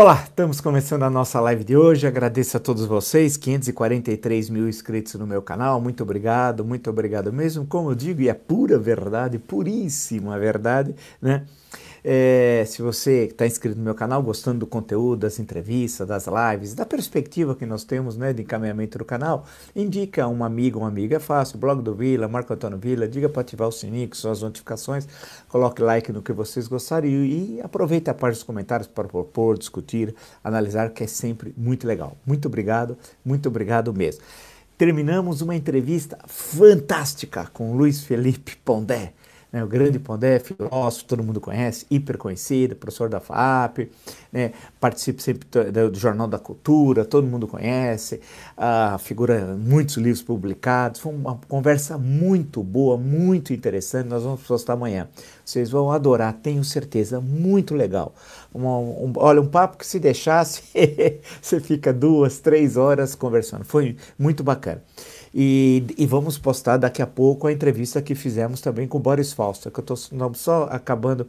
Olá, estamos começando a nossa live de hoje. Agradeço a todos vocês, 543 mil inscritos no meu canal. Muito obrigado, muito obrigado mesmo. Como eu digo, e é pura verdade, puríssima verdade, né? É, se você está inscrito no meu canal, gostando do conteúdo, das entrevistas, das lives, da perspectiva que nós temos né, de encaminhamento do canal, indica um amigo, uma amiga, é fácil, blog do Vila, Marco Antônio Vila, diga para ativar o sininho, com as notificações, coloque like no que vocês gostariam e aproveite a parte dos comentários para propor, discutir, analisar, que é sempre muito legal. Muito obrigado, muito obrigado mesmo. Terminamos uma entrevista fantástica com Luiz Felipe Pondé né, o grande Pondé, filósofo, todo mundo conhece, hiper conhecido, professor da FAP, né, participa sempre do, Jornal da Cultura, todo mundo conhece, a figura muitos livros publicados, foi uma conversa muito boa, muito interessante, nós vamos postar amanhã. Vocês vão adorar, tenho certeza, muito legal. Um, um, olha, um papo que se deixasse, você fica duas, três horas conversando, foi muito bacana. E, e, vamos postar daqui a pouco a entrevista que fizemos também com o Boris Fausto, que eu estou só acabando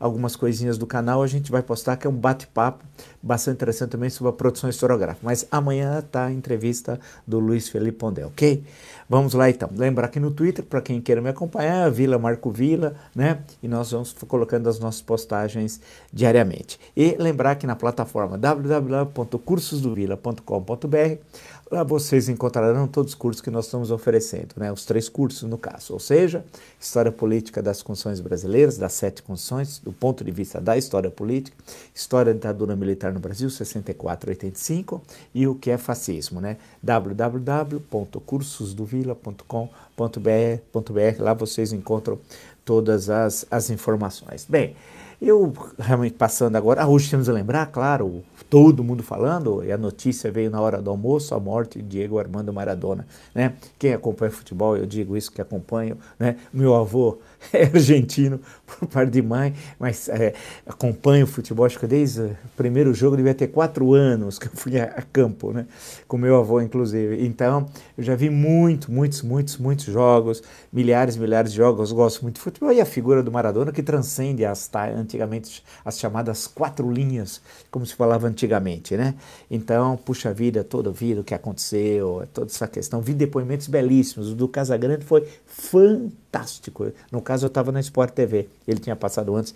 algumas coisinhas do canal, a gente vai postar, que é um bate-papo bastante interessante também sobre a produção historiográfica. Mas amanhã está a entrevista do Luiz Felipe Pondé, ok? Vamos lá então. Lembrar que no Twitter, para quem queira me acompanhar, Vila Marco Vila, né? E nós vamos colocando as nossas postagens diariamente. E lembrar que na plataforma www.cursosdovila.com.br Lá vocês encontrarão todos os cursos que nós estamos oferecendo, né? os três cursos no caso, ou seja, História Política das Constituições Brasileiras, das sete constituições, do ponto de vista da história política, História da ditadura militar no Brasil, 64 85, e o que é fascismo, né? www.cursosdovila.com.br, lá vocês encontram todas as, as informações. Bem, eu realmente passando agora, ah, hoje temos a lembrar, claro, todo mundo falando, e a notícia veio na hora do almoço, a morte de Diego Armando Maradona, né? Quem acompanha futebol, eu digo isso que acompanho, né? Meu avô é argentino por parte de mãe, mas é, acompanho futebol, acho que desde o primeiro jogo devia ter quatro anos que eu fui a, a campo, né? Com meu avô, inclusive. Então, eu já vi muito, muitos, muitos, muitos jogos, milhares, milhares de jogos, gosto muito de futebol, e a figura do Maradona que transcende as, antigamente as chamadas quatro linhas, como se falava antigamente né? Então, puxa vida, todo vida o que aconteceu, toda essa questão. Vi depoimentos belíssimos. O do Casagrande foi fantástico. No caso, eu estava na Sport TV. Ele tinha passado antes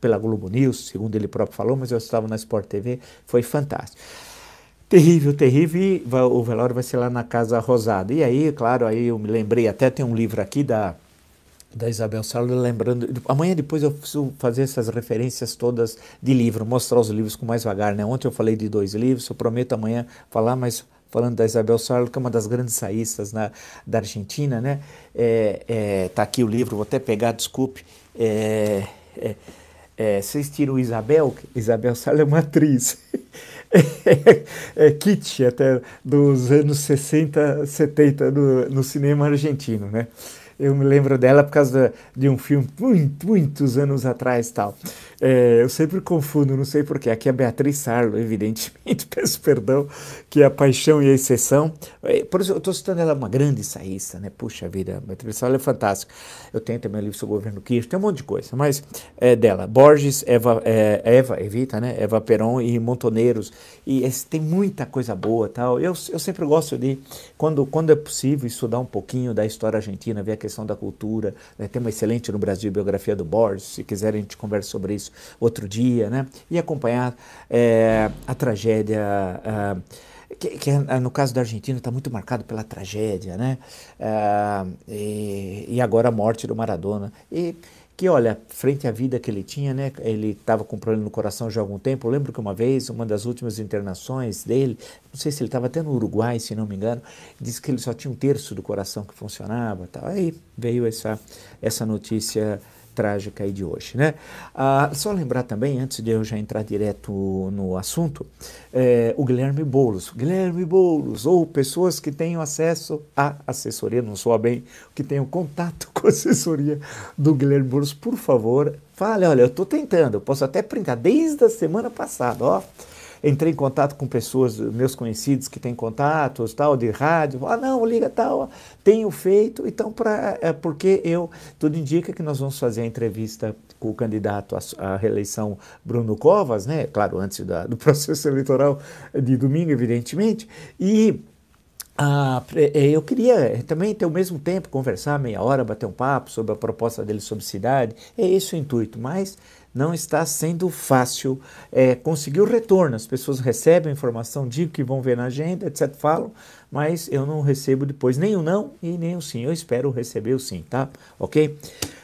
pela Globo News, segundo ele próprio falou, mas eu estava na Sport TV. Foi fantástico. Terrível, terrível. E o velório vai ser lá na Casa Rosada. E aí, claro, aí eu me lembrei, até tem um livro aqui da da Isabel Sarlo, lembrando. Amanhã depois eu preciso fazer essas referências todas de livro, mostrar os livros com mais vagar, né? Ontem eu falei de dois livros, eu prometo amanhã falar, mas falando da Isabel Sarlo, que é uma das grandes saístas na, da Argentina, né? É, é, tá aqui o livro, vou até pegar, desculpe. É, é, é, vocês tiram Isabel, Isabel Sarlo é uma atriz. é, é até dos anos 60, 70 no, no cinema argentino, né? Eu me lembro dela por causa de um filme muito, muitos anos atrás tal. É, eu sempre confundo, não sei porquê. Aqui é Beatriz Sarlo, evidentemente, peço perdão, que é a paixão e a exceção. É, por isso eu estou citando ela uma grande saísta, né? Puxa vida, Beatriz Sarlo é fantástica. Eu tenho também o livro sobre o governo Kirchner, tem um monte de coisa, mas é dela. Borges, Eva, é, Eva Evita, né? Eva Peron e Montoneiros. E tem muita coisa boa tal. Eu, eu sempre gosto de, quando, quando é possível, estudar um pouquinho da história argentina, ver a questão da cultura. Né? Tem uma excelente no Brasil biografia do Borges, se quiserem a gente conversa sobre isso outro dia, né? E acompanhar é, a tragédia. que, que, no caso da Argentina está muito marcado pela tragédia, né? E, e, agora a morte do Maradona. E que, olha, frente à vida que ele tinha, né? Ele estava com problema no coração já há algum tempo. Eu lembro que uma vez, uma das últimas internações dele, não sei se ele estava até no Uruguai, se não me engano, disse que ele só tinha um terço do coração que funcionava. Tal. Aí veio essa, essa notícia trágica aí de hoje. Né? Ah, só lembrar também, antes de eu já entrar direto no assunto, é, o Guilherme Boulos. Guilherme Boulos, ou pessoas que tenham acesso à assessoria, não soa bem, que tenham contato com a assessoria do Guilherme Boulos, por favor, fale, olha, eu estou tentando, eu posso até printar desde a semana passada, ó. Entrei em contato com pessoas, meus conhecidos que têm contatos, tal, de rádio, ah, não, liga tal, tenho feito, então, pra, é porque eu, tudo indica que nós vamos fazer a entrevista com o candidato à, à reeleição Bruno Covas, né, claro, antes da, do processo eleitoral de domingo, evidentemente, e ah, é, eu queria também ter o mesmo tempo, conversar meia hora, bater um papo sobre a proposta dele sobre cidade, é esse o intuito, mas não está sendo fácil é, conseguir o retorno. As pessoas recebem a informação, digo que vão ver na agenda, etc. Falam, mas eu não recebo depois nem o não e nem o sim. Eu espero receber o sim, tá? Ok?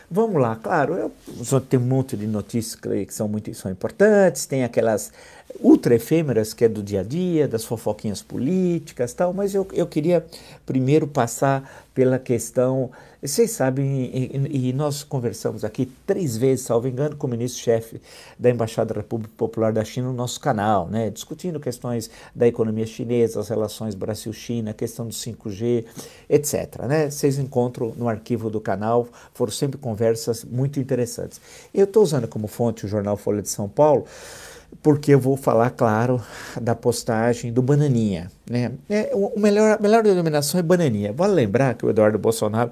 Vamos lá, claro, eu, tem um monte de notícias que são muito são importantes, tem aquelas ultra efêmeras que é do dia a dia, das fofoquinhas políticas tal, mas eu, eu queria primeiro passar pela questão, vocês sabem, e, e nós conversamos aqui três vezes, salvo engano, com o ministro-chefe da Embaixada da República Popular da China no nosso canal, né, discutindo questões da economia chinesa, as relações Brasil-China, a questão do 5G, etc. Né? Vocês encontram no arquivo do canal, foram sempre conversas muito interessantes. Eu estou usando como fonte o jornal Folha de São Paulo, porque eu vou falar, claro, da postagem do Bananinha. Né? É, o melhor, a melhor denominação é Bananinha. Vale lembrar que o Eduardo Bolsonaro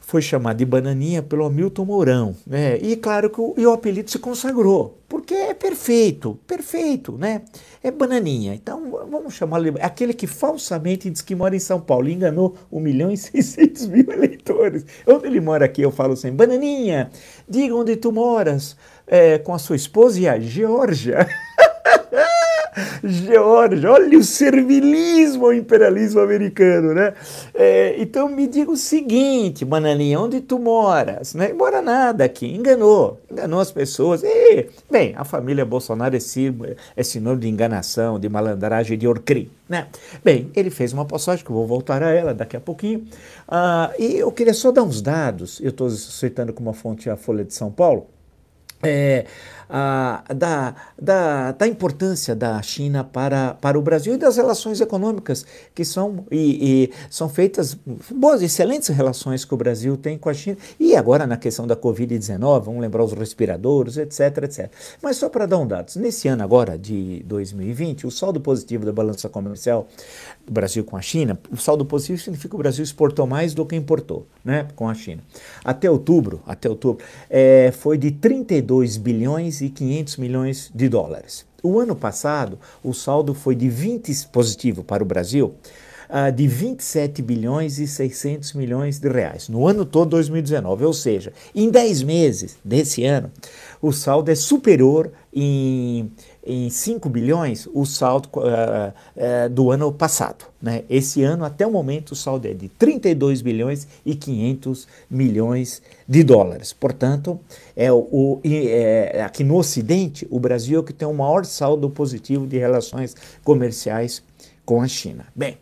foi chamado de Bananinha pelo Hamilton Mourão. Né? E claro que o, e o apelido se consagrou, porque é perfeito, perfeito, né? É Bananinha. Então vamos chamá-lo de aquele que falsamente diz que mora em São Paulo e enganou 1 milhão e 600 mil eleitores. Onde ele mora aqui, eu falo assim, Bananinha, diga onde tu moras é, com a sua esposa e a Geórgia. Geórgia, olha o servilismo ao imperialismo americano, né? É, então me diga o seguinte, Bananinha, onde tu moras? Não né? mora nada aqui, enganou, enganou as pessoas. E, bem, a família Bolsonaro é, é sinônimo de enganação, de malandragem, de orcri, né? Bem, ele fez uma passagem que eu vou voltar a ela daqui a pouquinho. Ah, e eu queria só dar uns dados, eu estou citando como uma fonte a Folha de São Paulo, é, a, da, da, da, importância da China para, para o Brasil e das relações econômicas que são, e, e, são feitas boas, excelentes relações que o Brasil tem com a China. E agora na questão da Covid-19, vamos lembrar os respiradores, etc, etc. Mas só para dar um dado, nesse ano agora de 2020, o saldo positivo da balança comercial do Brasil com a China, o saldo positivo significa que o Brasil exportou mais do que importou né, com a China. Até outubro, até outubro é, foi de 32 bilhões e 500 milhões de dólares. O ano passado, o saldo foi de 20 positivo para o Brasil, uh, de 27 bilhões e 600 milhões de reais, no ano todo 2019. Ou seja, em 10 meses desse ano, o saldo é superior em, em 5 bilhões o saldo uh, uh, do ano passado. Né? Esse ano, até o momento, o saldo é de 32 bilhões e 500 milhões de dólares. Portanto, é o, é, aqui no Ocidente, o Brasil é que tem o maior saldo positivo de relações comerciais com a China. Bem,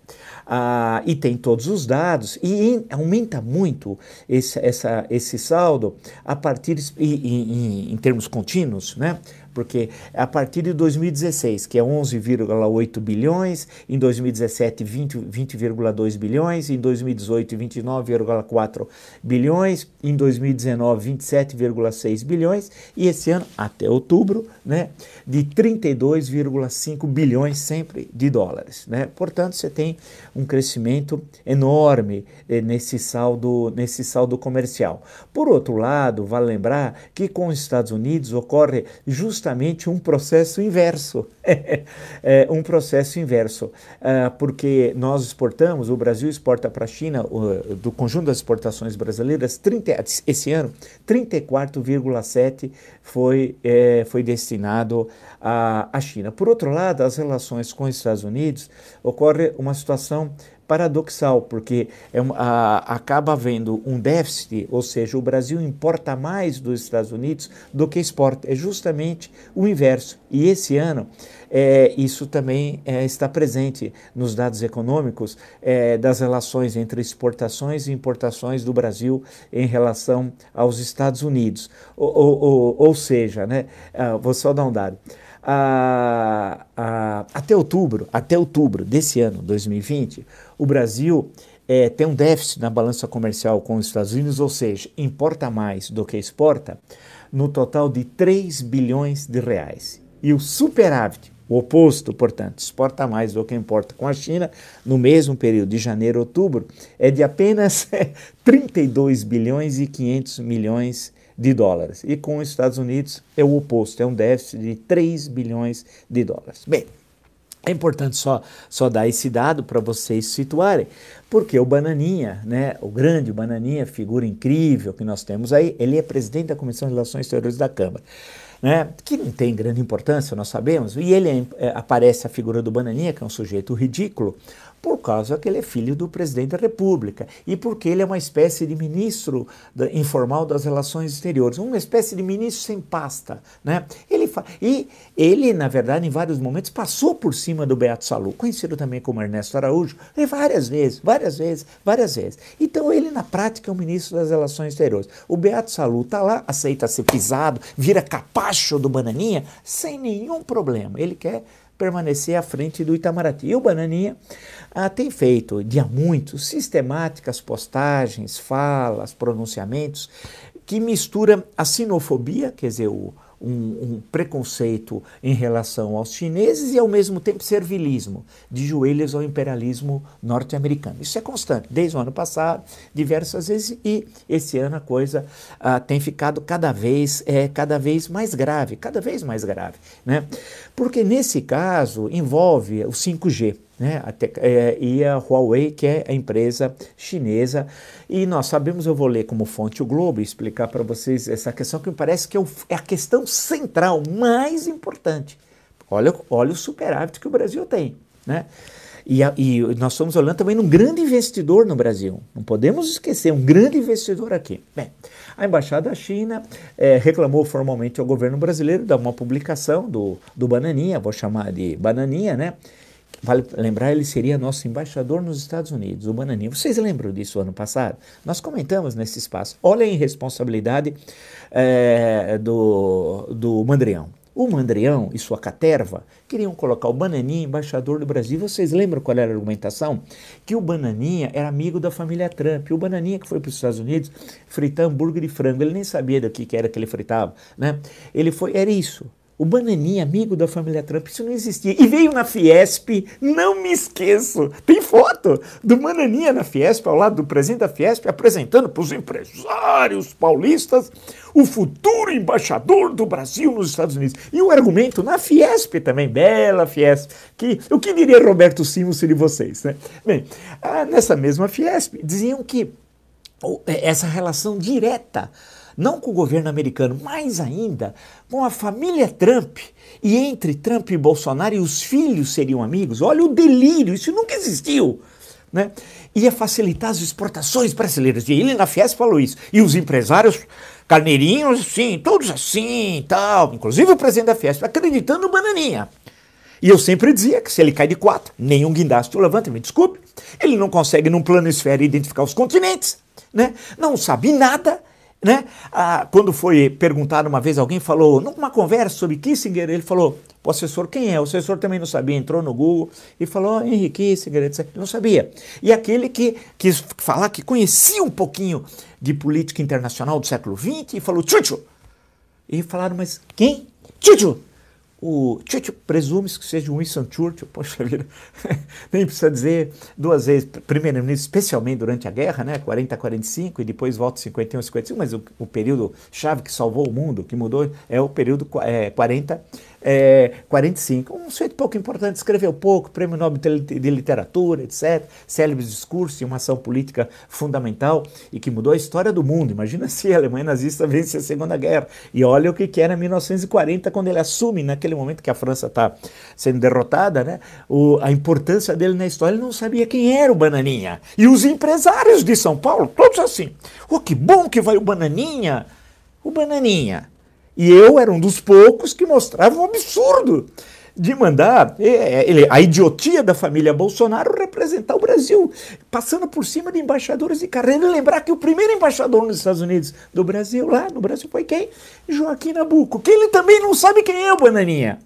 ah, e tem todos os dados, e em, aumenta muito esse, essa, esse saldo a partir, em, em, em termos contínuos, né? Porque a partir de 2016, que é 11,8 bilhões, em 2017, 20,2 20, bilhões, em 2018, 29,4 bilhões, em 2019, 27,6 bilhões, e esse ano, até outubro, né, de 32,5 bilhões sempre de dólares. Né? Portanto, você tem um crescimento enorme eh, nesse saldo, nesse saldo comercial. Por outro lado, vale lembrar que com os Estados Unidos ocorre justamente justamente um processo inverso. é, um processo inverso, uh, porque nós exportamos, o Brasil exporta para a China, do conjunto das exportações brasileiras, 30, esse ano, 34,7% foi, é, foi destinado à, à China. Por outro lado, as relações com os Estados Unidos ocorre uma situação paradoxal, porque é a, acaba havendo um déficit, ou seja, o Brasil importa mais dos Estados Unidos do que exporta. É justamente o inverso. E esse ano, é, isso também é, está presente nos dados econômicos é, das relações entre exportações e importações do Brasil em relação aos Estados Unidos. Ou, ou, ou seja, né, ah, vou só dar um dado até outubro, até outubro desse ano, 2020, o Brasil é, tem um déficit na balança comercial com os Estados Unidos, ou seja, importa mais do que exporta, no total de 3 bilhões de reais. E o superávit, O oposto, portanto, exporta mais do que importa com a China no mesmo período de janeiro a outubro é de apenas 32 bilhões e 500 milhões de dólares. E com os Estados Unidos é o oposto, é um déficit de 3 bilhões de dólares. Bem, é importante só, só dar esse dado para vocês situarem, porque o Bananinha, né, o grande Bananinha, figura incrível que nós temos aí, ele é presidente da Comissão de Relações Exteriores da Câmara né, que não tem grande importância, nós sabemos, e ele é, aparece a figura do Bananinha, que é um sujeito ridículo, por causa que ele é filho do presidente da República e porque ele é uma espécie de ministro da, informal das relações exteriores, uma espécie de ministro sem pasta. Né? Ele e ele, na verdade, em vários momentos passou por cima do Beato Salu, conhecido também como Ernesto Araújo, várias vezes, várias vezes, várias vezes. Então ele, na prática, é o ministro das relações exteriores. O Beato Salu está lá, aceita ser pisado, vira capacho do Bananinha, sem nenhum problema. Ele quer permanecer à frente do Itamaraty. E o Bananinha ah, tem feito, dia muito, sistemáticas postagens, falas, pronunciamentos que mistura a sinofobia, quer dizer, o, um, um, preconceito em relação aos chineses e, ao mesmo tempo, servilismo, de joelhos ao imperialismo norte-americano. Isso é constante, desde o ano passado, diversas vezes, e esse ano a coisa ah, tem ficado cada vez, é, cada vez mais grave, cada vez mais grave. Né? Porque, nesse caso, envolve o 5G né? É, e a Huawei, que é a empresa chinesa. E nós sabemos, eu vou ler como fonte o Globo e explicar para vocês essa questão que me parece que é, é, a questão central, mais importante. Olha, olha o superávit que o Brasil tem. Né? E, a, e, nós estamos olhando também num grande investidor no Brasil. Não podemos esquecer, um grande investidor aqui. Bem, a Embaixada da China é, reclamou formalmente ao governo brasileiro de uma publicação do, do Bananinha, vou chamar de Bananinha, né? Vale lembrar, ele seria nosso embaixador nos Estados Unidos, o Bananinha. Vocês lembram disso ano passado? Nós comentamos nesse espaço. Olha a irresponsabilidade é, do, do Mandrião. O Mandrião e sua caterva queriam colocar o Bananinha embaixador do Brasil. Vocês lembram qual era a argumentação? Que o Bananinha era amigo da família Trump. O Bananinha que foi para os Estados Unidos fritar hambúrguer de frango. Ele nem sabia do que, que era que ele fritava. Né? Ele foi, era isso. O Bananinha, amigo da família Trump, isso não existia. E veio na Fiesp, não me esqueço, tem foto do Bananinha na Fiesp, ao lado do presidente da Fiesp, apresentando para os empresários paulistas o futuro embaixador do Brasil nos Estados Unidos. E o argumento na Fiesp também, bela Fiesp, que o que diria Roberto Simons de vocês? Né? Bem, ah, nessa mesma Fiesp, diziam que essa relação direta não com o governo americano, mais ainda com a família Trump. E entre Trump e Bolsonaro e os filhos seriam amigos. Olha o delírio, isso nunca existiu. Né? Ia facilitar as exportações brasileiras. E ele na Fiesp falou isso. E os empresários carneirinhos, assim, todos assim tal. Inclusive o presidente da Fiesp acreditando no Bananinha. E eu sempre dizia que se ele cai de quatro, nenhum guindaste o levanta, me desculpe. Ele não consegue, num plano esfera, identificar os continentes, né? não sabe nada, né? Ah, quando foi perguntado uma vez, alguém falou, numa conversa sobre Kissinger, ele falou, o assessor, quem é? O assessor também não sabia, entrou no Google e falou, Henry Kissinger, etc. Ele não sabia. E aquele que quis falar que conhecia um pouquinho de política internacional do século XX e falou, Tchutchu! E falaram, mas quem? Tchutchu! O Churchill presume-se que seja o Winston Churchill, poxa vida, nem precisa dizer duas vezes, primeiro-ministro, especialmente durante a guerra, né, 40 a 45, e depois volta 51 a 55, mas o, o período chave que salvou o mundo, que mudou, é o período é, 40 é, 45. Um sujeito pouco importante, escreveu pouco, prêmio Nobel de Literatura, etc. Célebres discursos e uma ação política fundamental e que mudou a história do mundo. Imagina se a Alemanha nazista vence a Segunda Guerra. E olha o que era em 1940, quando ele assume, naquele momento que a França está sendo derrotada, né, o, a importância dele na história. Ele não sabia quem era o Bananinha. E os empresários de São Paulo, todos assim. Oh, que bom que vai o Bananinha! O Bananinha e eu era um dos poucos que mostrava um absurdo de mandar é, é, ele, a idiotia da família Bolsonaro representar o Brasil, passando por cima de embaixadores de carreira. Lembrar que o primeiro embaixador nos Estados Unidos do Brasil, lá no Brasil, foi quem? Joaquim Nabuco, que ele também não sabe quem é o Bananinha.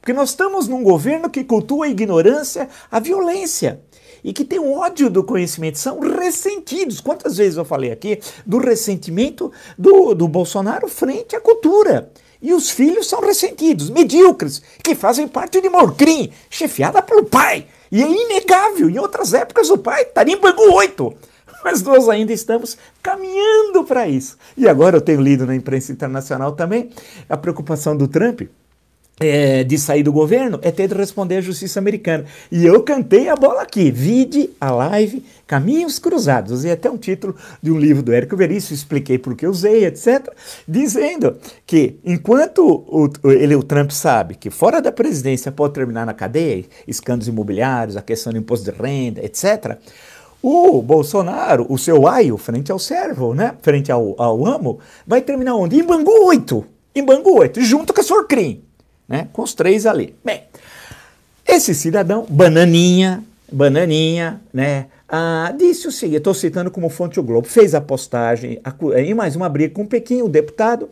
Porque nós estamos num governo que cultua a ignorância, a violência e que têm ódio do conhecimento, são ressentidos. Quantas vezes eu falei aqui do ressentimento do, do Bolsonaro frente à cultura? E os filhos são ressentidos, medíocres, que fazem parte de Morcrim, chefiada pelo pai. E é inegável, em outras épocas o pai estaria em Bangu 8. Mas nós ainda estamos caminhando para isso. E agora eu tenho lido na imprensa internacional também a preocupação do Trump é, de sair do governo é ter de responder à justiça americana. E eu cantei a bola aqui, vide a live Caminhos Cruzados. Usei até um título de um livro do Érico Veríssimo, expliquei por que usei, etc., dizendo que enquanto o, ele, o Trump sabe que fora da presidência pode terminar na cadeia, escândalos imobiliários, a questão do imposto de renda, etc., o Bolsonaro, o seu aio, frente ao servo, né, frente ao, ao amo, vai terminar onde? Em Bangu 8. Em Bangu 8, junto com a Sorcrim né? Com os três ali. Bem, esse cidadão, bananinha, bananinha, né? Ah, disse o seguinte, estou citando como fonte o Globo, fez a postagem em mais uma briga com o Pequim, o deputado,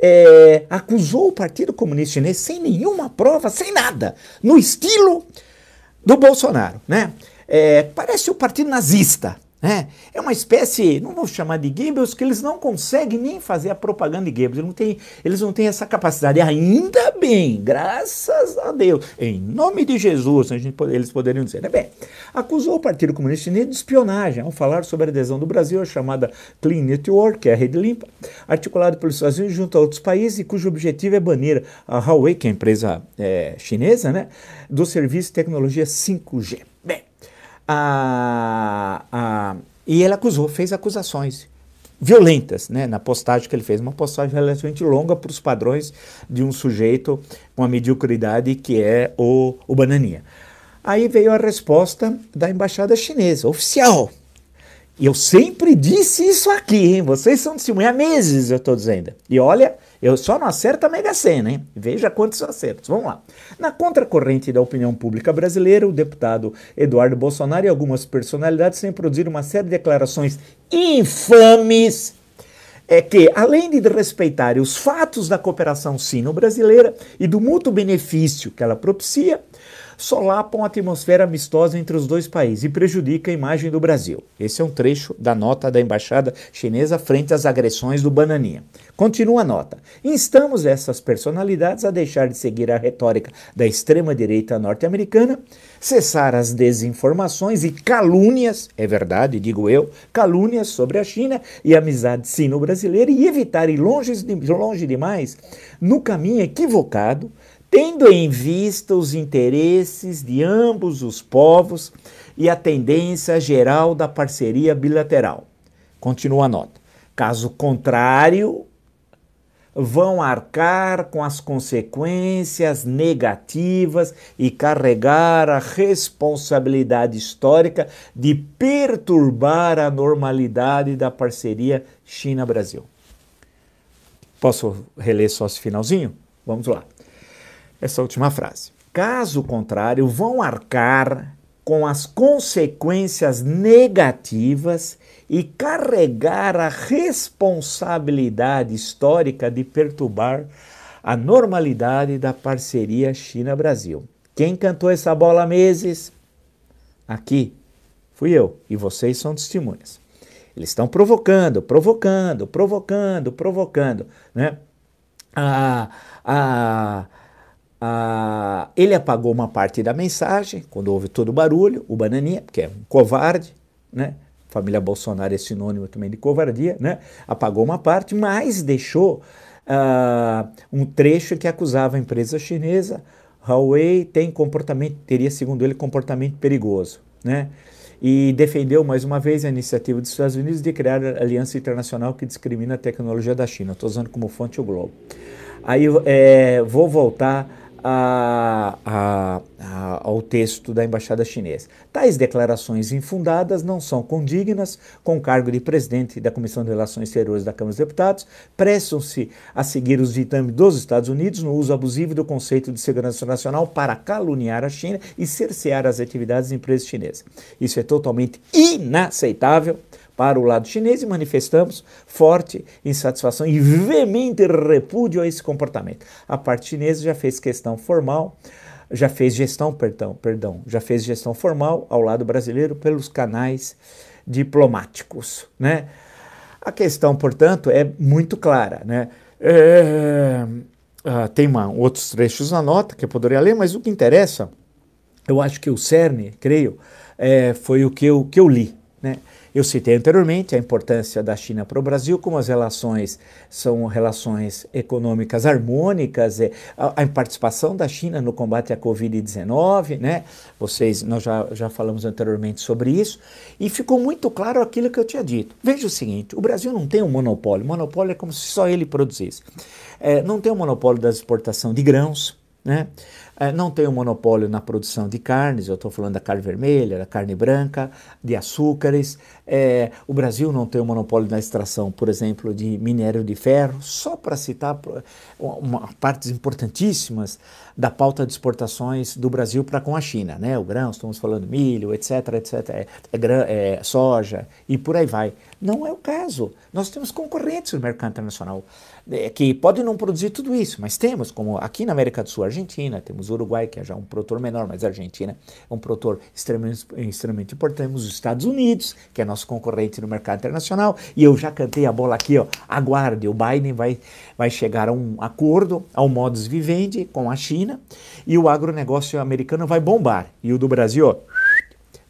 é, acusou o Partido Comunista Chinês sem nenhuma prova, sem nada, no estilo do Bolsonaro, né? É, parece o partido nazista, é, é uma espécie, não vou chamar de Goebbels, que eles não conseguem nem fazer a propaganda de Goebbels, eles não têm, eles não têm essa capacidade. Ainda bem, graças a Deus, em nome de Jesus, a gente, eles poderiam dizer. Né? Bem, acusou o Partido Comunista Chinês de espionagem ao falar sobre a adesão do Brasil à chamada Clean Network, que é a rede limpa, articulada pelos Estados Unidos junto a outros países e cujo objetivo é banir a Huawei, que é a empresa é, chinesa, né, do serviço de tecnologia 5G. Bem, a, a, e ele acusou, fez acusações violentas né, na postagem que ele fez, uma postagem relativamente longa para os padrões de um sujeito com a mediocridade que é o, o Bananinha. Aí veio a resposta da embaixada chinesa, oficial. E eu sempre disse isso aqui, hein? vocês são testemunhas há meses, eu estou dizendo. E olha, eu só não acerto a Mega Sena, hein? Veja quantos acertos. Vamos lá. Na contracorrente da opinião pública brasileira, o deputado Eduardo Bolsonaro e algumas personalidades têm produzido uma série de declarações infames é que, além de respeitarem os fatos da cooperação sino-brasileira e do mútuo benefício que ela propicia, solapam a atmosfera amistosa entre os dois países e prejudica a imagem do Brasil. Esse é um trecho da nota da embaixada chinesa frente às agressões do Bananinha. Continua a nota. Instamos essas personalidades a deixar de seguir a retórica da extrema-direita norte-americana, cessar as desinformações e calúnias, é verdade, digo eu, calúnias sobre a China e a amizade sino-brasileira e evitar ir longe, longe demais no caminho equivocado tendo em vista os interesses de ambos os povos e a tendência geral da parceria bilateral. Continua a nota. Caso contrário, vão arcar com as consequências negativas e carregar a responsabilidade histórica de perturbar a normalidade da parceria China-Brasil. Posso reler só esse finalzinho? Vamos lá essa última frase. Caso contrário, vão arcar com as consequências negativas e carregar a responsabilidade histórica de perturbar a normalidade da parceria China-Brasil. Quem cantou essa bola há meses? Aqui fui eu e vocês são testemunhas. Eles estão provocando, provocando, provocando, provocando, né? A, a, ah, ele apagou uma parte da mensagem quando houve todo o barulho, o Bananinha, que é um covarde, né? Família Bolsonaro é sinônimo também de covardia, né? Apagou uma parte, mas deixou ah, um trecho que acusava a empresa chinesa, Huawei tem comportamento, teria segundo ele comportamento perigoso, né? E defendeu mais uma vez a iniciativa dos Estados Unidos de criar a aliança internacional que discrimina a tecnologia da China. Estou usando como fonte o Globo. Aí é, vou voltar a, a, a, ao texto da embaixada chinesa. Tais declarações infundadas não são condignas com o cargo de presidente da Comissão de Relações Exteriores da Câmara dos Deputados, prestam-se a seguir os ditames dos Estados Unidos no uso abusivo do conceito de segurança nacional para caluniar a China e cercear as atividades de empresas chinesas. Isso é totalmente inaceitável para o lado chinês e manifestamos forte insatisfação e veemente repúdio a esse comportamento. A parte chinesa já fez questão formal, já fez gestão, perdão, perdão, já fez gestão formal ao lado brasileiro pelos canais diplomáticos, né? A questão, portanto, é muito clara, né? É, uh, tem uma, outros trechos na nota que eu poderia ler, mas o que interessa, eu acho que o cerne, creio, é, foi o que eu, que eu li. Né? Eu citei anteriormente a importância da China para o Brasil, como as relações são relações econômicas harmônicas, a, a participação da China no combate à Covid-19, né? Vocês, nós já, já falamos anteriormente sobre isso, e ficou muito claro aquilo que eu tinha dito. Veja o seguinte: o Brasil não tem um monopólio, monopólio é como se só ele produzisse. É, não tem um monopólio da exportação de grãos, né? É, não tem um monopólio na produção de carnes, eu estou falando da carne vermelha, da carne branca, de açúcares. É, o Brasil não tem um monopólio na extração, por exemplo, de minério de ferro, só para citar uma, partes importantíssimas da pauta de exportações do Brasil para com a China, né? O grão, estamos falando milho, etc, etc, é, é, é, soja e por aí vai. Não é o caso. Nós temos concorrentes no mercado internacional que podem não produzir tudo isso, mas temos, como aqui na América do Sul, Argentina, temos Uruguai, que é já um produtor menor, mas a Argentina é um produtor extremamente, extremamente importante, temos os Estados Unidos, que é nosso concorrente no mercado internacional, e eu já cantei a bola aqui, ó, aguarde, o Biden vai, vai chegar a um acordo, ao modus vivendi com a China, e o agronegócio americano vai bombar, e o do Brasil, ó,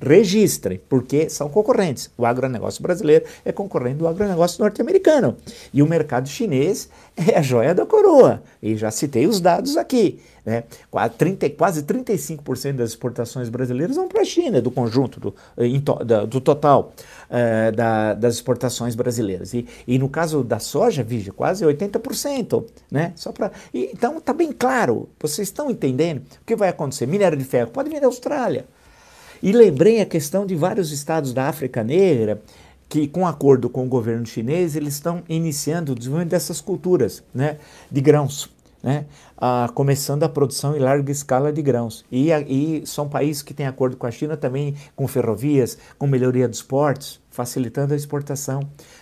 registrem, porque são concorrentes. O agronegócio brasileiro é concorrente do agronegócio norte-americano. E o mercado chinês é a joia da coroa. E já citei os dados aqui. Né? Quase, 30, quase 35% das exportações brasileiras vão para a China, do conjunto, do, do total uh, da, das exportações brasileiras. E, e, no caso da soja, veja, quase 80%. Né? Só pra, e, então está bem claro, vocês estão entendendo o que vai acontecer. Minério de ferro pode vir da Austrália. E lembrei a questão de vários estados da África Negra que, com acordo com o governo chinês, eles estão iniciando o desenvolvimento dessas culturas né, de grãos. Né, ah, começando a produção em larga escala de grãos. E, e, são países que têm acordo com a China também com ferrovias, com melhoria dos portos, facilitando a exportação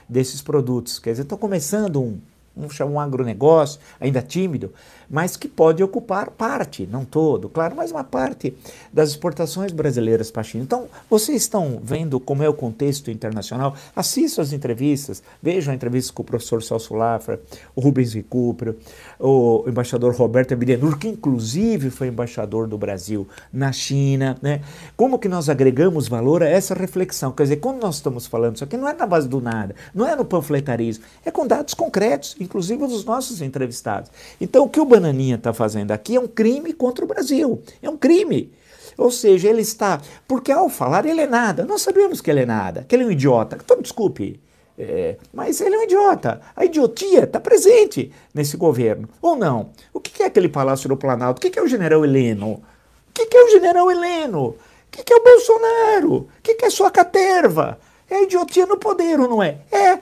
desses produtos. Quer dizer, estão começando um, vamos um agronegócio, ainda tímido, mas que pode ocupar parte, não todo, claro, mas uma parte das exportações brasileiras para a China. Então, vocês estão vendo como é o contexto internacional? Assistam as entrevistas, vejam a entrevista com o professor Celso Lafra, o Rubens Recupero, o embaixador Roberto Abidenur, que inclusive foi embaixador do Brasil na China, né? Como que nós agregamos valor a essa reflexão? Quer dizer, quando nós estamos falando isso aqui, não é na base do nada, não é no panfletarismo, é com dados concretos, inclusive dos nossos entrevistados. Então, o que o Bananinha está fazendo aqui é um crime contra o Brasil. É um crime. Ou seja, ele está. Porque ao falar, ele é nada. Nós sabemos que ele é nada, que ele é um idiota. Então, desculpe. É, mas ele é um idiota. A idiotia está presente nesse governo. Ou não? O que é aquele Palácio do Planalto? O que é o general Heleno? O que é o general Heleno? O que é o Bolsonaro? O que é sua caterva? É a idiotia no poder, ou não é? É.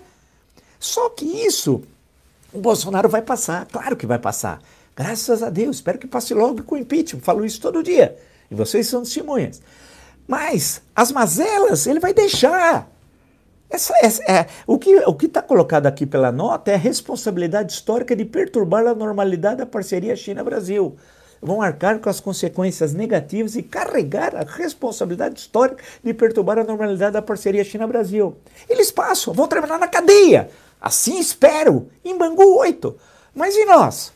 Só que isso o Bolsonaro vai passar, claro que vai passar. Graças a Deus, espero que passe logo com o impeachment. Falo isso todo dia. E vocês são testemunhas. Mas as mazelas ele vai deixar. Essa, essa, é, o que o está colocado aqui pela nota é a responsabilidade histórica de perturbar a normalidade da parceria China-Brasil. Vão arcar com as consequências negativas e carregar a responsabilidade histórica de perturbar a normalidade da parceria China-Brasil. Eles passam, vão terminar na cadeia. Assim espero, em Bangu 8. Mas e nós?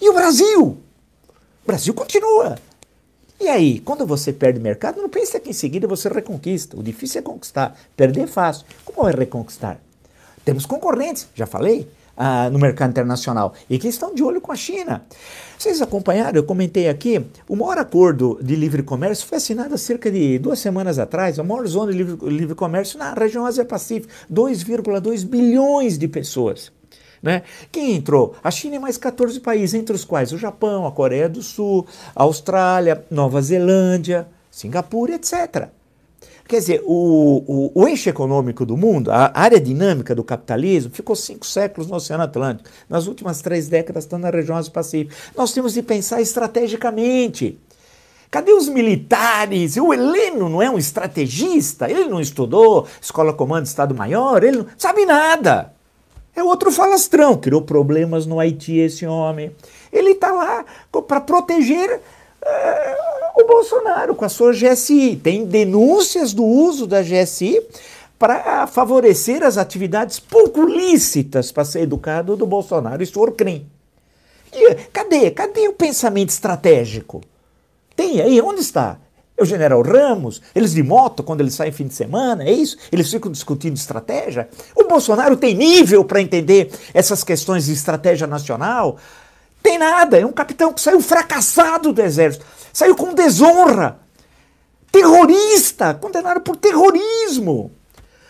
E o Brasil? O Brasil continua. E aí, quando você perde mercado, não pense que em seguida você reconquista. O difícil é conquistar. Perder é fácil. Como é reconquistar? Temos concorrentes, já falei, ah, no mercado internacional e que estão de olho com a China. Vocês acompanharam? Eu comentei aqui, o maior acordo de livre comércio foi assinado há cerca de duas semanas atrás, a maior zona de livre, livre comércio na região Ásia-Pacífico, 2,2 bilhões de pessoas. Né? Quem entrou? A China e mais 14 países, entre os quais o Japão, a Coreia do Sul, a Austrália, Nova Zelândia, Singapura, etc. Quer dizer, o, o, o, eixo econômico do mundo, a área dinâmica do capitalismo, ficou cinco séculos no Oceano Atlântico. Nas últimas três décadas está na região Ásia-Pacífico. Nós temos de pensar estrategicamente. Cadê os militares? O Heleno não é um estrategista? Ele não estudou Escola Comando Estado-Maior? Ele não sabe nada. É outro falastrão, criou problemas no Haiti esse homem. Ele está lá para proteger uh, o Bolsonaro com a sua GSI. Tem denúncias do uso da GSI para favorecer as atividades pouco lícitas para ser educado do Bolsonaro, isso for crime. E, cadê? Cadê o pensamento estratégico? Tem aí, onde está? É o general Ramos, eles de moto quando eles saem fim de semana, é isso? Eles ficam discutindo estratégia? O Bolsonaro tem nível para entender essas questões de estratégia nacional? Tem nada, é um capitão que saiu fracassado do exército, saiu com desonra, terrorista, condenado por terrorismo.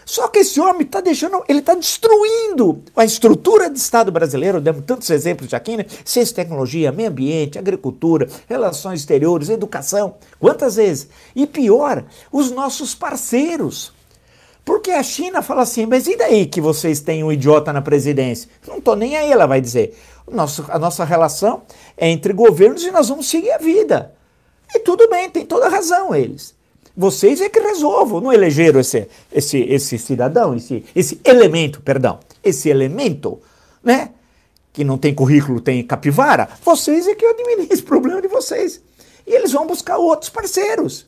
Só que esse homem está deixando, ele está destruindo a estrutura do Estado brasileiro. Demos tantos exemplos aqui, né? Ciência, tecnologia, meio ambiente, agricultura, relações exteriores, educação. Quantas vezes? E pior, os nossos parceiros. Porque a China fala assim, mas e daí que vocês têm um idiota na presidência? Não estou nem aí, ela vai dizer. Nosso, a nossa relação é entre governos e nós vamos seguir a vida. E tudo bem, tem toda razão eles. Vocês é que resolvam, não elegeram esse, esse, esse cidadão, esse, esse elemento, perdão, esse elemento, né? Que não tem currículo, tem capivara. Vocês é que administram o problema de vocês. E eles vão buscar outros parceiros.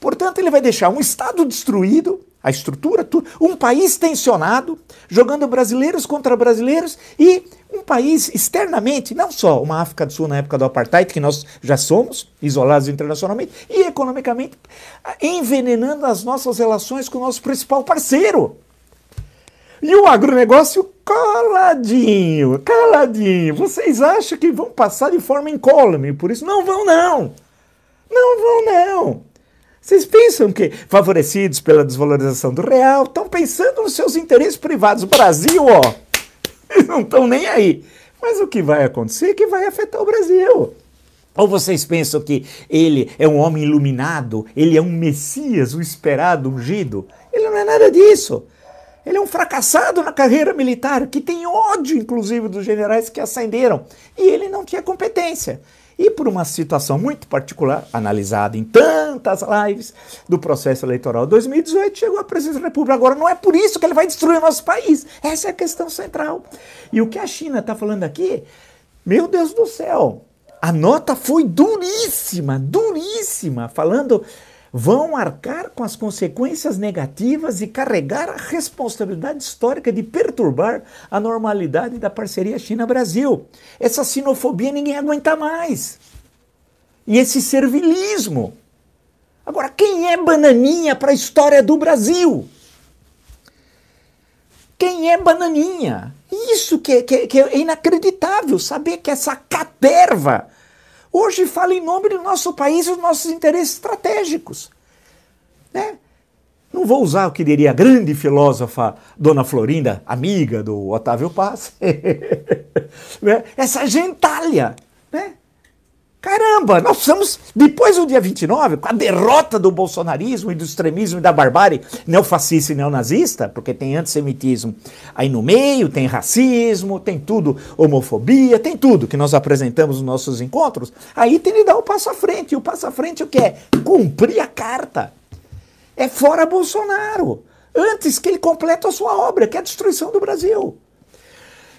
Portanto, ele vai deixar um Estado destruído, a estrutura, tudo, um país tensionado, jogando brasileiros contra brasileiros e um país externamente, não só uma África do Sul na época do apartheid, que nós já somos isolados internacionalmente, e economicamente, envenenando as nossas relações com o nosso principal parceiro. E o agronegócio caladinho, caladinho. Vocês acham que vão passar de forma incólume, por isso não vão não. Não vão não. Vocês pensam que, favorecidos pela desvalorização do real, estão pensando nos seus interesses privados. O Brasil, ó, eles não estão nem aí. Mas o que vai acontecer é que vai afetar o Brasil. Ou vocês pensam que ele é um homem iluminado, ele é um Messias, o esperado, ungido? Ele não é nada disso. Ele é um fracassado na carreira militar, que tem ódio, inclusive, dos generais que ascenderam. E ele não tinha competência. E por uma situação muito particular, analisada em tantas lives do processo eleitoral de 2018, chegou à presidência da República. Agora, não é por isso que ele vai destruir o nosso país. Essa é a questão central. E o que a China está falando aqui, meu Deus do céu, a nota foi duríssima, duríssima, falando vão arcar com as consequências negativas e carregar a responsabilidade histórica de perturbar a normalidade da parceria China-Brasil. Essa sinofobia ninguém aguenta mais. E esse servilismo. Agora, quem é bananinha para a história do Brasil? Quem é bananinha? Isso que, que, que é inacreditável, saber que essa caterva hoje fala em nome do nosso país e dos nossos interesses estratégicos. Né? Não vou usar o que diria a grande filósofa Dona Florinda, amiga do Otávio Paz, né? essa gentalha. Né? Caramba, nós precisamos, depois do dia 29, com a derrota do bolsonarismo e do extremismo e da barbárie neofascista e neonazista, porque tem antissemitismo aí no meio, tem racismo, tem tudo, homofobia, tem tudo que nós apresentamos nos nossos encontros, aí tem que dar o passo à frente. E o passo à frente o que é? Cumprir a carta. É fora Bolsonaro, antes que ele complete a sua obra, que é a destruição do Brasil.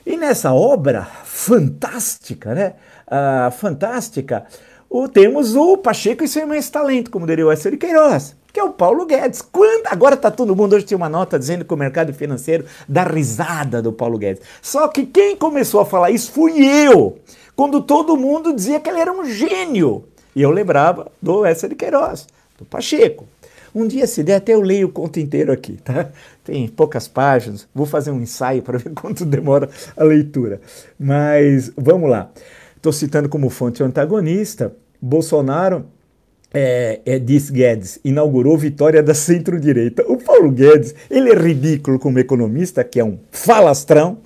E nessa obra fantástica, né? Uh, fantástica, o, temos o Pacheco e seu imenso talento, como diria o Wesley Queiroz, que é o Paulo Guedes. Quando, agora está todo mundo, hoje tem uma nota dizendo que o mercado financeiro dá risada do Paulo Guedes. Só que quem começou a falar isso fui eu, quando todo mundo dizia que ele era um gênio. E eu lembrava do Wesley Queiroz, do Pacheco. Um dia, se der, até eu leio o conto inteiro aqui, tá? Tem poucas páginas, vou fazer um ensaio para ver quanto demora a leitura. Mas vamos lá estou citando como fonte antagonista, Bolsonaro é, é, diz Guedes, inaugurou vitória da centro-direita. O Paulo Guedes, ele é ridículo como economista, que é um falastrão,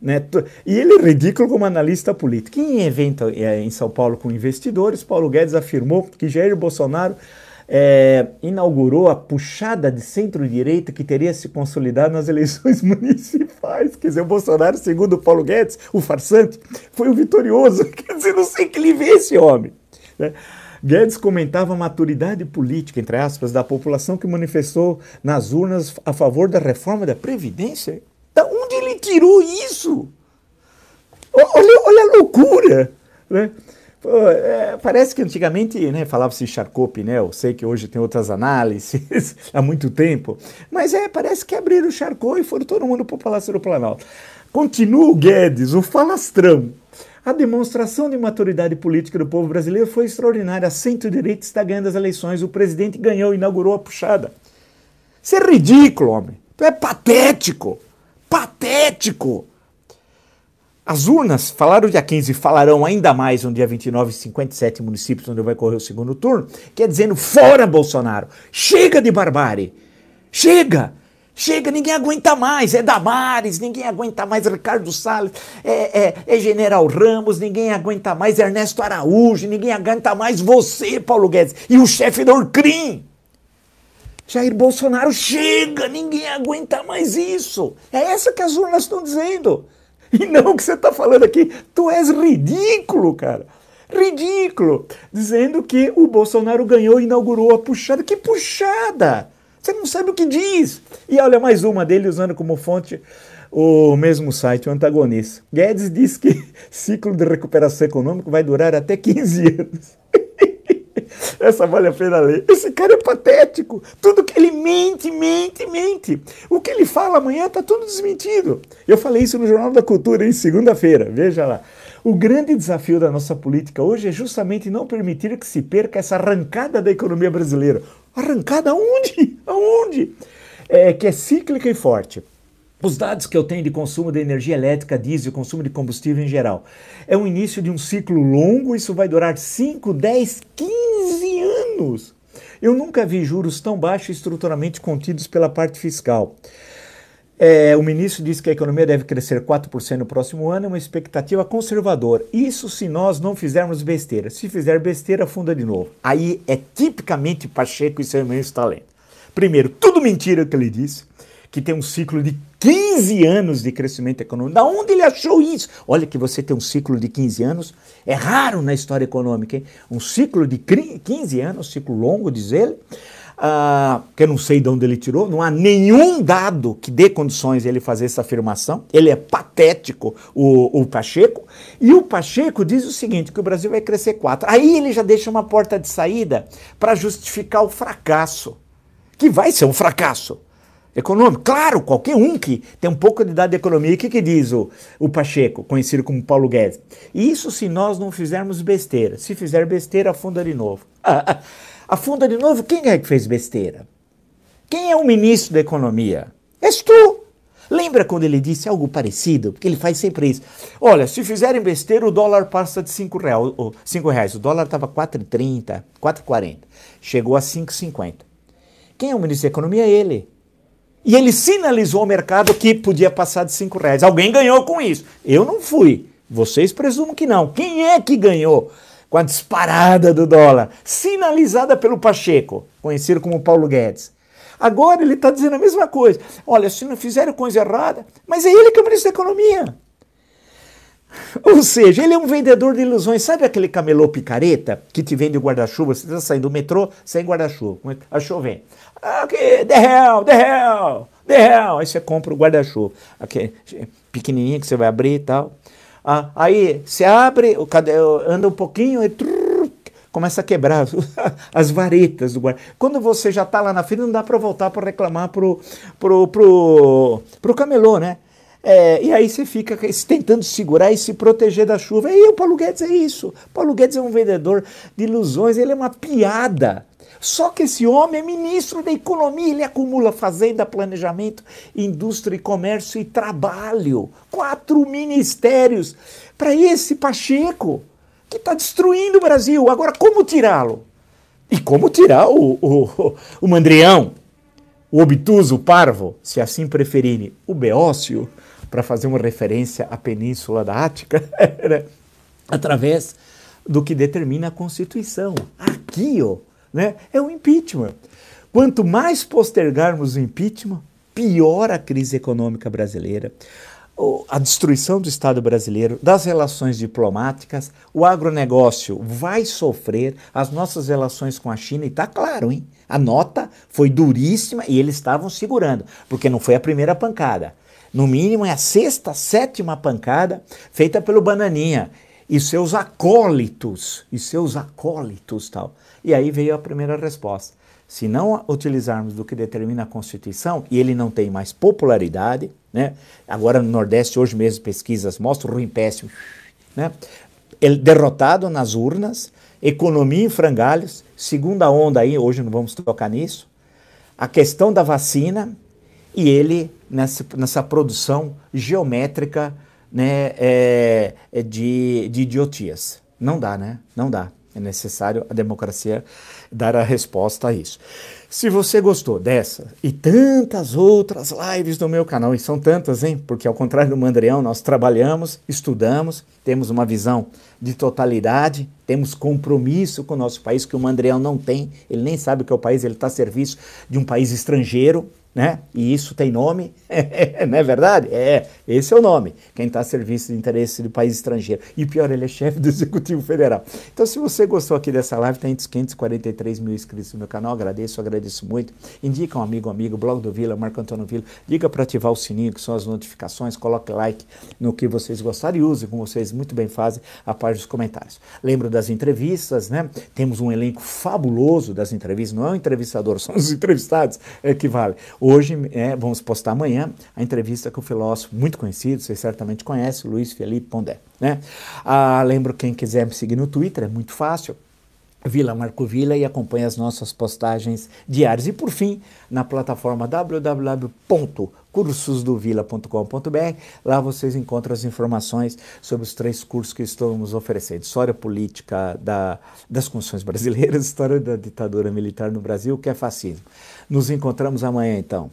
né? e ele é ridículo como analista político. Em evento é, em São Paulo com investidores, Paulo Guedes afirmou que Jair Bolsonaro é, inaugurou a puxada de centro-direita que teria se consolidado nas eleições municipais. Quer dizer, o Bolsonaro, segundo o Paulo Guedes, o farsante, foi o vitorioso. Quer dizer, não sei que ele vê esse homem. Né? Guedes comentava a maturidade política, entre aspas, da população que manifestou nas urnas a favor da reforma da Previdência. Da onde ele tirou isso? Olha, olha a loucura! Né? É, parece que antigamente né, falava-se charcot pneu, sei que hoje tem outras análises há muito tempo, mas é, parece que abriram o charcot e foram todo mundo para o Palácio do Planalto. Continua o Guedes, o falastrão, A demonstração de maturidade política do povo brasileiro foi extraordinária. A centro-direita está ganhando as eleições. O presidente ganhou, inaugurou a puxada. Isso é ridículo, homem. É patético. Patético. As urnas falaram dia 15 e falarão ainda mais no dia 29 em 57 municípios onde vai correr o segundo turno, que é dizendo fora Bolsonaro. Chega de barbárie. Chega. Chega, ninguém aguenta mais. É Damares, ninguém aguenta mais. Ricardo Salles, é, é, é, General Ramos, ninguém aguenta mais. Ernesto Araújo, ninguém aguenta mais. Você, Paulo Guedes, e o chefe do Orcrim. Jair Bolsonaro, chega, ninguém aguenta mais isso. É essa que as urnas estão dizendo. E não o que você está falando aqui. Tu és ridículo, cara. Ridículo. Dizendo que o Bolsonaro ganhou e inaugurou a puxada. Que puxada! Você não sabe o que diz. E olha mais uma dele usando como fonte o mesmo site, o antagonista. Guedes diz que ciclo de recuperação econômica vai durar até 15 anos. Essa vale a pena ler. Esse cara é patético. Tudo que ele mente, mente, mente. O que ele fala amanhã está tudo desmentido. Eu falei isso no Jornal da Cultura em segunda-feira. Veja lá. O grande desafio da nossa política hoje é justamente não permitir que se perca essa arrancada da economia brasileira. Arrancada aonde? Aonde? É, que é cíclica e forte. Os dados que eu tenho de consumo de energia elétrica, diesel, consumo de combustível em geral, é o início de um ciclo longo, isso vai durar 5, 10, 15 anos. Eu nunca vi juros tão baixos estruturalmente contidos pela parte fiscal. É, o ministro disse que a economia deve crescer 4% no próximo ano, é uma expectativa conservadora. Isso se nós não fizermos besteira. Se fizer besteira, afunda de novo. Aí é tipicamente Pacheco e seu imenso talento. Primeiro, tudo mentira que ele disse, que tem um ciclo de 15 anos de crescimento econômico. Da onde ele achou isso? Olha que você tem um ciclo de 15 anos, é raro na história econômica, hein? Um ciclo de 15 anos, ciclo longo, diz ele uh, que eu não sei de onde ele tirou, não há nenhum dado que dê condições ele fazer essa afirmação. Ele é patético, o, o Pacheco. E o Pacheco diz o seguinte: que o Brasil vai crescer 4. Aí ele já deixa uma porta de saída para justificar o fracasso, que vai ser um fracasso econômico. Claro, qualquer um que tem um pouco de idade de economia, o que, que diz o, o Pacheco, conhecido como Paulo Guedes? Isso se nós não fizermos besteira. Se fizer besteira, afunda de novo. afunda de novo, quem é que fez besteira? Quem é o ministro da Economia? És tu. Lembra quando ele disse algo parecido? Porque ele faz sempre isso. Olha, se fizerem besteira, o dólar passa de 5 reais. O, reais. o dólar estava 4,30, 4,40. Chegou a 5,50. Quem é o ministro da Economia? Ele. E ele sinalizou ao mercado que podia passar de 5 reais. Alguém ganhou com isso. Eu não fui. Vocês presumam que não. Quem é que ganhou? com a disparada do dólar, sinalizada pelo Pacheco, conhecido como Paulo Guedes. Agora ele está dizendo a mesma coisa. Olha, se não fizeram coisa errada, mas é ele que é o ministro da Economia. Ou seja, ele é um vendedor de ilusões. Sabe aquele camelô picareta que te vende o guarda-chuva? Você está saindo do metrô sem guarda-chuva. A chovendo. Aqui, the hell, the hell, the hell. Aí você compra o guarda-chuva. Aqui, pequenininho que você vai abrir e tal. Ah, aí você abre, anda um pouquinho e trrr, começa a quebrar as varetas do guarda. Quando você já está lá na fila, não dá para voltar para reclamar pro, pro, pro, pro camelô, né? É, e aí você fica tentando segurar e se proteger da chuva. E o Paulo Guedes é isso. Paulo Guedes é um vendedor de ilusões, ele é uma piada. Só que esse homem é ministro da Economia, ele acumula fazenda, planejamento, indústria e comércio e trabalho. Quatro ministérios para esse Pacheco, que está destruindo o Brasil. Agora, como tirá-lo? E como tirar o, o, o Mandrião, o obtuso, o parvo, se assim preferirem, o Beócio, para fazer uma referência à Península da Ática, né? através do que determina a Constituição. Aqui, ó, né? É o impeachment. Quanto mais postergarmos o impeachment, pior a crise econômica brasileira, a destruição do Estado brasileiro, das relações diplomáticas, o agronegócio vai sofrer, as nossas relações com a China, e está claro, hein? A nota foi duríssima e eles estavam segurando, porque não foi a primeira pancada. No mínimo é a sexta, sétima pancada feita pelo Bananinha e seus acólitos, e seus acólitos tal. E aí veio a primeira resposta. Se não utilizarmos do que determina a Constituição, e ele não tem mais popularidade, né? agora no Nordeste, hoje mesmo, pesquisas mostram ruim péssimo, né? Ele derrotado nas urnas, economia em frangalhos, segunda onda aí, hoje não vamos tocar nisso, a questão da vacina e ele nessa, nessa produção geométrica né, é, é de, de idiotias. Não dá, né? Não dá. É necessário a democracia dar a resposta a isso. Se você gostou dessa e tantas outras lives do meu canal, e são tantas, hein? Porque ao contrário do Mandrião, nós trabalhamos, estudamos, temos uma visão de totalidade, temos compromisso com o nosso país que o Mandrião não tem, ele nem sabe que é o país, ele está a serviço de um país estrangeiro, né? E isso tem nome, não é verdade? É, esse é o nome, quem está a serviço de interesse do país estrangeiro. E pior, ele é chefe do Executivo Federal. Então, se você gostou aqui dessa live, tem 543 mil inscritos no meu canal, agradeço, agradeço muito. Indica um amigo, amigo, blog do Vila, Marco Antônio Vila, diga para ativar o sininho, que são as notificações, coloque like no que vocês gostarem e use, como vocês muito bem fazem, a parte dos comentários. Lembro das entrevistas, né? Temos um elenco fabuloso das entrevistas, não é um entrevistador, são os entrevistados é, que vale. Hoje, é, vamos postar amanhã, a entrevista com o filósofo muito conhecido, vocês certamente conhecem, Luiz Felipe Pondé. Né? Ah, lembro quem quiser me seguir no Twitter, é muito fácil. Vila Marco Vila e acompanhe as nossas postagens diárias. E por fim, na plataforma www.cursosdovila.com.br, lá vocês encontram as informações sobre os três cursos que estamos oferecendo: História Política da, das Constituições Brasileiras, História da Ditadura Militar no Brasil, que é fascismo. Nos encontramos amanhã, então.